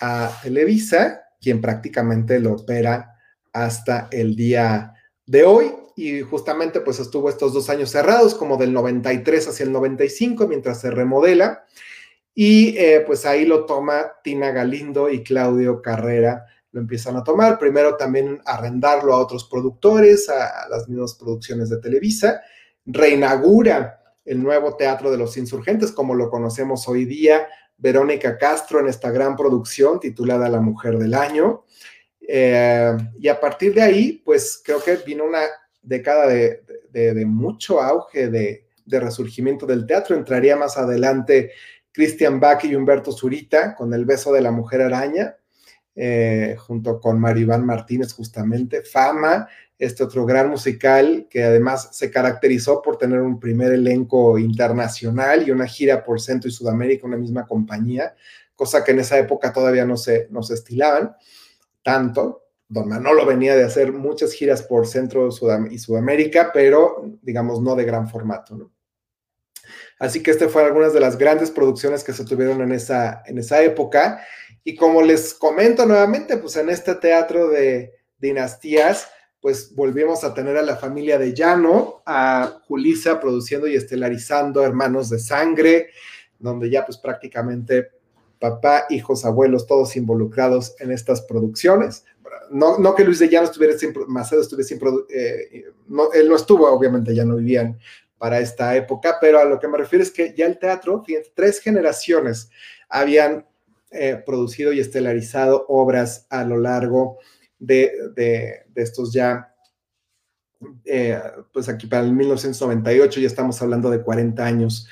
a Televisa, quien prácticamente lo opera hasta el día de hoy y justamente pues estuvo estos dos años cerrados, como del 93 hacia el 95, mientras se remodela. Y eh, pues ahí lo toma Tina Galindo y Claudio Carrera, lo empiezan a tomar. Primero también arrendarlo a otros productores, a, las mismas producciones de Televisa. Reinaugura el nuevo Teatro de los Insurgentes, como lo conocemos hoy día, Verónica Castro en esta gran producción titulada La Mujer del Año. Eh, y a partir de ahí, pues creo que vino una década de, de, mucho auge de, de, resurgimiento del teatro. Entraría más adelante Christian Bach y Humberto Zurita con El beso de la mujer araña, eh, junto con Maribán Martínez justamente. Fama, este otro gran musical que además se caracterizó por tener un primer elenco internacional y una gira por Centro y Sudamérica, una misma compañía, cosa que en esa época todavía no se, no se estilaban tanto. Don Manolo venía de hacer muchas giras por Centro y Sudamérica, pero digamos no de gran formato. Así que este fue algunas de las grandes producciones que se tuvieron en esa, en esa época. Y como les comento nuevamente, pues en este teatro de dinastías, pues volvimos a tener a la familia de Llano, a Julisa produciendo y estelarizando Hermanos de Sangre, donde ya pues prácticamente papá, hijos, abuelos, todos involucrados en estas producciones no, que Luis de Llano estuviera siempre, Macedo estuviera siempre, eh, él no estuvo, obviamente ya no vivían para esta época, pero a lo que me refiero es que ya el teatro, tres generaciones habían eh, producido y estelarizado obras a lo largo de, estos ya, eh, pues aquí para el 1998 ya estamos hablando de 40 años,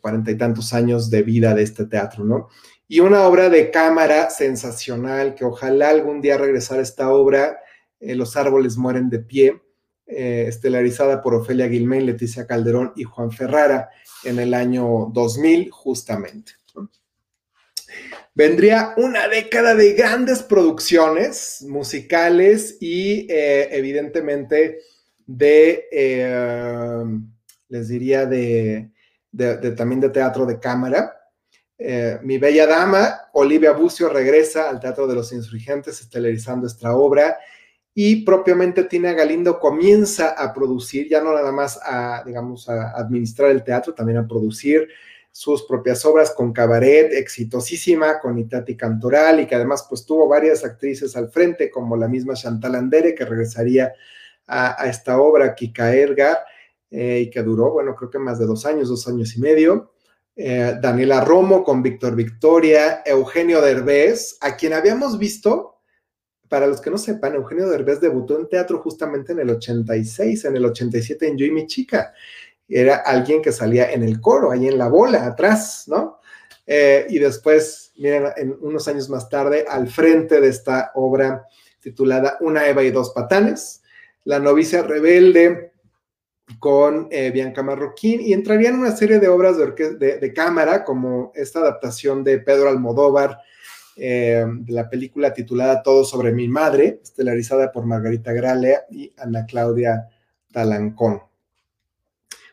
40 y tantos años de vida de este teatro, ¿no? Y una obra de cámara sensacional, que ojalá algún día regresara esta obra, eh, Los árboles mueren de pie, eh, estelarizada por Ofelia Guilmén, Leticia Calderón y Juan Ferrara en el año 2000 justamente. Vendría una década de grandes producciones musicales y eh, evidentemente de, les diría, de, también de teatro de cámara. Eh, mi bella dama, Olivia Bucio, regresa al Teatro de los Insurgentes estelarizando esta obra y propiamente Tina Galindo comienza a producir, ya no nada más a, digamos, a administrar el teatro, también a producir sus propias obras con cabaret, exitosísima, con Itati Cantoral y que además pues tuvo varias actrices al frente, como la misma Chantal Andere, que regresaría a, esta obra, Kika Edgar, eh, y que duró, bueno, creo que más de dos años, dos años y medio. Eh, Daniela Romo con Víctor Victoria, Eugenio Derbez, a quien habíamos visto, para los que no sepan, Eugenio Derbez debutó en teatro justamente en el 86, en el 87 en Yo y mi chica. Era alguien que salía en el coro, ahí en la bola, atrás, ¿no? Eh, y después, miren, en unos años más tarde, al frente de esta obra titulada Una Eva y dos patanes, La novicia rebelde, con eh, Bianca Marroquín y entrarían en una serie de obras de, cámara, como esta adaptación de Pedro Almodóvar, eh, de la película titulada Todo sobre mi madre, estelarizada por Margarita Gralea y Ana Claudia Talancón.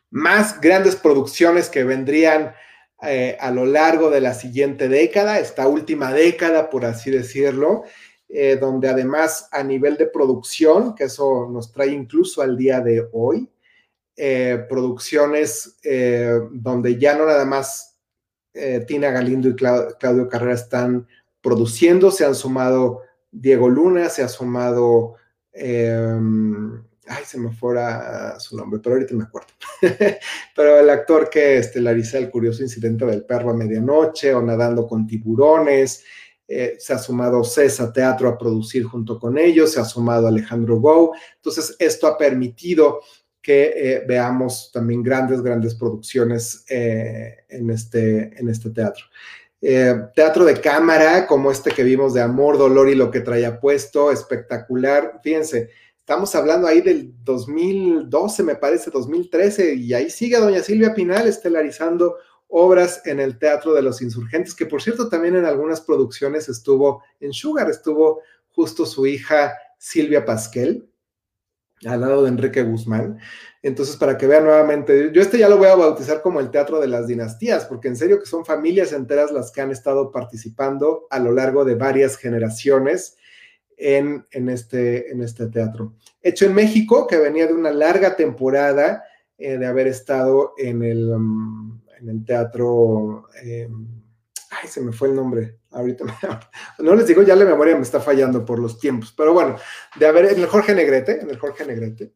más grandes producciones que vendrían eh, a lo largo de la siguiente década, esta última década, por así decirlo, donde además a nivel de producción, que eso nos trae incluso al día de hoy, eh, producciones donde ya no nada más Tina Galindo y Claudio Carrera están produciendo, se han sumado Diego Luna, se ha sumado ay, se me fuera su nombre, pero ahorita me acuerdo. [laughs] pero el actor que estelariza el curioso incidente del perro a medianoche o nadando con tiburones, eh, se ha sumado César Teatro a producir junto con ellos, se ha sumado Alejandro Gou. Entonces, esto ha permitido que eh, veamos también grandes, grandes producciones eh, en, este, en este teatro. teatro de cámara, como este que vimos de Amor, Dolor y lo que traía puesto, espectacular. Fíjense, Estamos hablando ahí del 2012, me parece, 2013, y ahí sigue doña Silvia Pinal estelarizando obras en el Teatro de los Insurgentes, que por cierto también en algunas producciones estuvo en Sugar, estuvo justo su hija Silvia Pasquel, al lado de Enrique Guzmán. Entonces, para que vean nuevamente, yo este ya lo voy a bautizar como el Teatro de las Dinastías, porque en serio que son familias enteras las que han estado participando a lo largo de varias generaciones en, este, en este teatro. Hecho en México, que venía de una larga temporada eh, de haber estado en el, um, en el teatro. Em, ay, se me fue el nombre. Ahorita [laughs] no les digo, ya la memoria me está fallando por los tiempos, pero bueno, de haber en el Jorge Negrete, en el Jorge Negrete.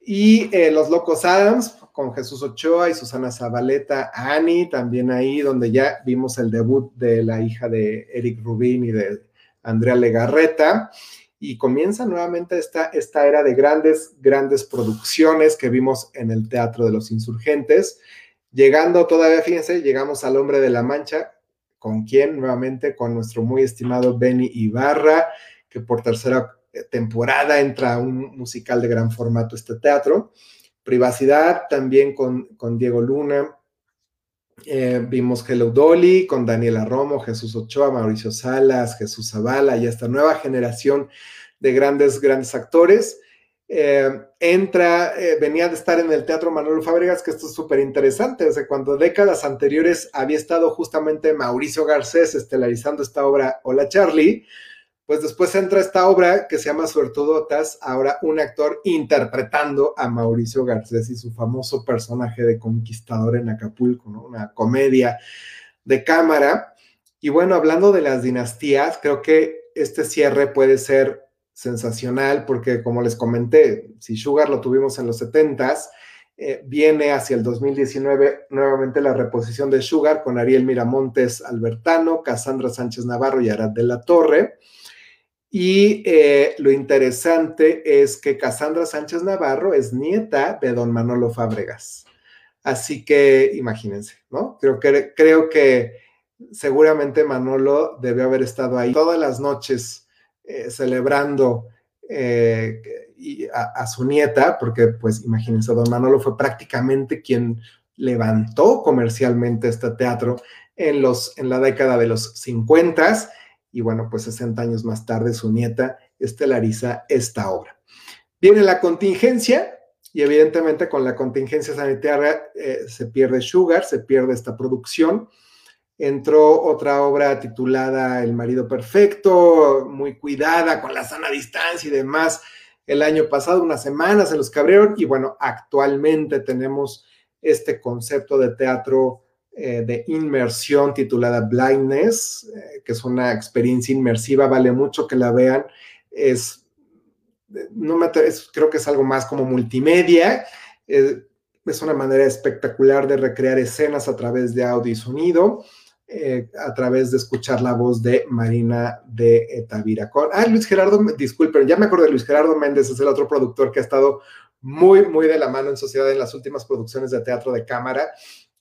Y eh, Los Locos Adams con Jesús Ochoa y Susana Zabaleta, Annie, también ahí donde ya vimos el debut de la hija de Eric Rubin y de Andrea Legarreta, y comienza nuevamente esta, esta era de grandes, grandes producciones que vimos en el Teatro de los Insurgentes. Llegando todavía, fíjense, llegamos al Hombre de la Mancha, con quien nuevamente, con nuestro muy estimado Benny Ibarra, que por tercera temporada entra un musical de gran formato este teatro. Privacidad también con, con Diego Luna, eh, vimos Hello Dolly con Daniela Romo, Jesús Ochoa, Mauricio Salas, Jesús Zavala y esta nueva generación de grandes, grandes actores. Eh, entra, eh, venía de estar en el Teatro Manuel Fábregas, que esto es súper interesante, desde cuando décadas anteriores había estado justamente Mauricio Garcés estelarizando esta obra Hola Charlie, pues después entra esta obra que se llama Suertudotas, ahora un actor interpretando a Mauricio Garcés y su famoso personaje de conquistador en Acapulco. Una comedia de cámara. Y bueno, hablando de las dinastías, creo que este cierre puede ser sensacional porque, como les comenté, si Sugar lo tuvimos en los 70s, eh, viene hacia el 2019 nuevamente la reposición de Sugar con Ariel Miramontes Albertano, Cassandra Sánchez Navarro y Arad de la Torre. Y eh, lo interesante es que Cassandra Sánchez Navarro es nieta de don Manolo Fábregas. Así que imagínense, ¿no? Creo que, creo que seguramente Manolo debe haber estado ahí todas las noches eh, celebrando eh, a, su nieta, porque pues imagínense, don Manolo fue prácticamente quien levantó comercialmente este teatro en, los, en la década de los 50 y bueno, pues 60 años más tarde su nieta estelariza esta obra. Viene la contingencia y evidentemente con la contingencia sanitaria eh, se pierde Sugar, se pierde esta producción. Entró otra obra titulada El marido perfecto, muy cuidada, con la sana distancia y demás. El año pasado, unas semanas en los que y bueno, actualmente tenemos este concepto de teatro eh, de inmersión titulada Blindness, eh, que es una experiencia inmersiva, vale mucho que la vean. Es, no me creo que es algo más como multimedia. Eh, es una manera espectacular de recrear escenas a través de audio y sonido. A través de escuchar la voz de Marina de Tavira. Ah, Luis Gerardo, disculpen, ya me acuerdo de Luis Gerardo Méndez, es el otro productor que ha estado muy, muy de la mano en sociedad en las últimas producciones de teatro de cámara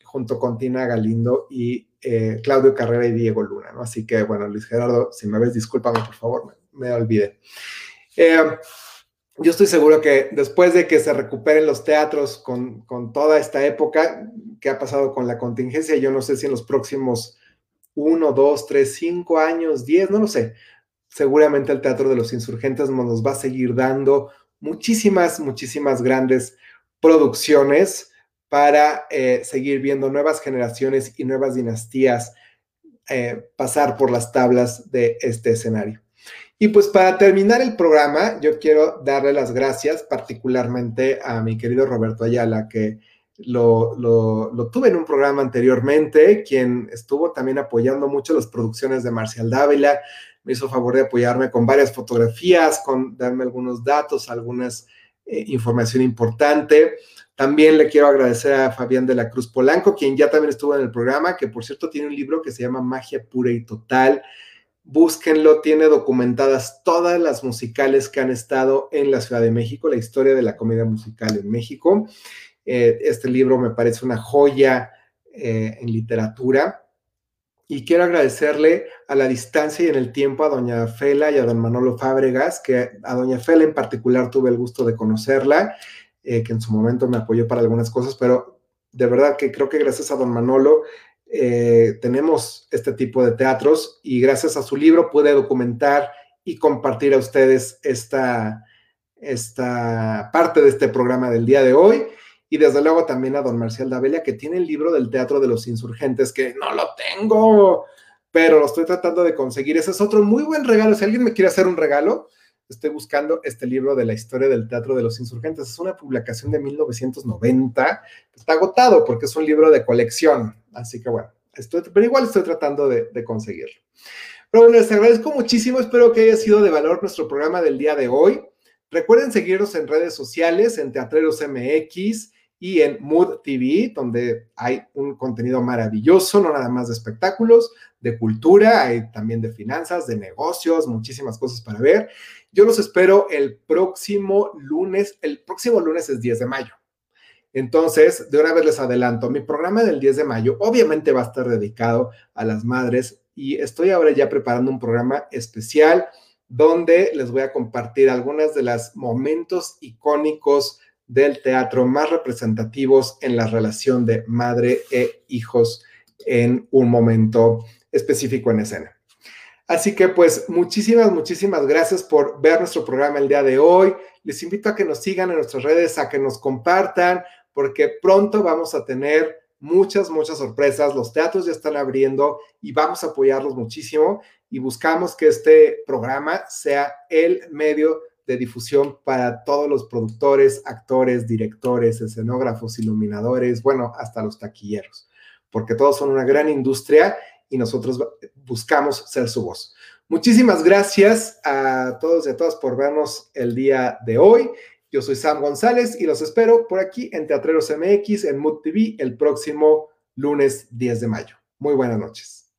junto con Tina Galindo y eh, Claudio Carrera y Diego Luna, ¿no? Así que, bueno, Luis Gerardo, si me ves, discúlpame, por favor, me, olvidé. Eh, yo estoy seguro que después de que se recuperen los teatros con, con, toda esta época que ha pasado con la contingencia, yo no sé si en los próximos uno, dos, tres, cinco años, diez, no lo sé, seguramente el Teatro de los Insurgentes nos va a seguir dando muchísimas, muchísimas grandes producciones para eh, seguir viendo nuevas generaciones y nuevas dinastías eh, pasar por las tablas de este escenario. Y pues para terminar el programa, yo quiero darle las gracias particularmente a mi querido Roberto Ayala, que lo, lo, tuve en un programa anteriormente, quien estuvo también apoyando mucho las producciones de Marcial Dávila, me hizo favor de apoyarme con varias fotografías, con darme algunos datos, algunas eh, información importante. También le quiero agradecer a Fabián de la Cruz Polanco, quien ya también estuvo en el programa, que por cierto tiene un libro que se llama Magia Pura y Total. Búsquenlo, tiene documentadas todas las musicales que han estado en la Ciudad de México, la historia de la comedia musical en México. Eh, este libro me parece una joya eh, en literatura. Y quiero agradecerle a la distancia y en el tiempo a doña Fela y a don Manolo Fábregas, que a doña Fela en particular tuve el gusto de conocerla, eh, que en su momento me apoyó para algunas cosas, pero de verdad que creo que gracias a don Manolo tenemos este tipo de teatros y gracias a su libro pude documentar y compartir a ustedes esta, esta parte de este programa del día de hoy. Y desde luego también a don Marcial Davelia, que tiene el libro del Teatro de los Insurgentes, que no lo tengo, pero lo estoy tratando de conseguir. Ese es otro muy buen regalo. Si alguien me quiere hacer un regalo, estoy buscando este libro de la historia del Teatro de los Insurgentes. Es una publicación de 1990. Está agotado porque es un libro de colección. Así que bueno, estoy, pero igual estoy tratando de, de conseguirlo. Pero bueno, les agradezco muchísimo. Espero que haya sido de valor nuestro programa del día de hoy. Recuerden seguirnos en redes sociales, en Teatreros MX, y en Mood TV, donde hay un contenido maravilloso, no nada más de espectáculos, de cultura, hay también de finanzas, de negocios, muchísimas cosas para ver. Yo los espero el próximo lunes, el próximo lunes es 10 de mayo. Entonces, de una vez les adelanto, mi programa del 10 de mayo obviamente va a estar dedicado a las madres y estoy ahora ya preparando un programa especial donde les voy a compartir algunas de los momentos icónicos del teatro más representativos en la relación de madre e hijos en un momento específico en escena. Así que pues muchísimas, muchísimas gracias por ver nuestro programa el día de hoy. Les invito a que nos sigan en nuestras redes, a que nos compartan, porque pronto vamos a tener muchas, muchas sorpresas. Los teatros ya están abriendo y vamos a apoyarlos muchísimo y buscamos que este programa sea el medio de difusión para todos los productores, actores, directores, escenógrafos, iluminadores, bueno, hasta los taquilleros, porque todos son una gran industria y nosotros buscamos ser su voz. Muchísimas gracias a todos y a todas por vernos el día de hoy. Yo soy Sam González y los espero por aquí en Teatreros MX en Mood TV el próximo lunes 10 de mayo. Muy buenas noches.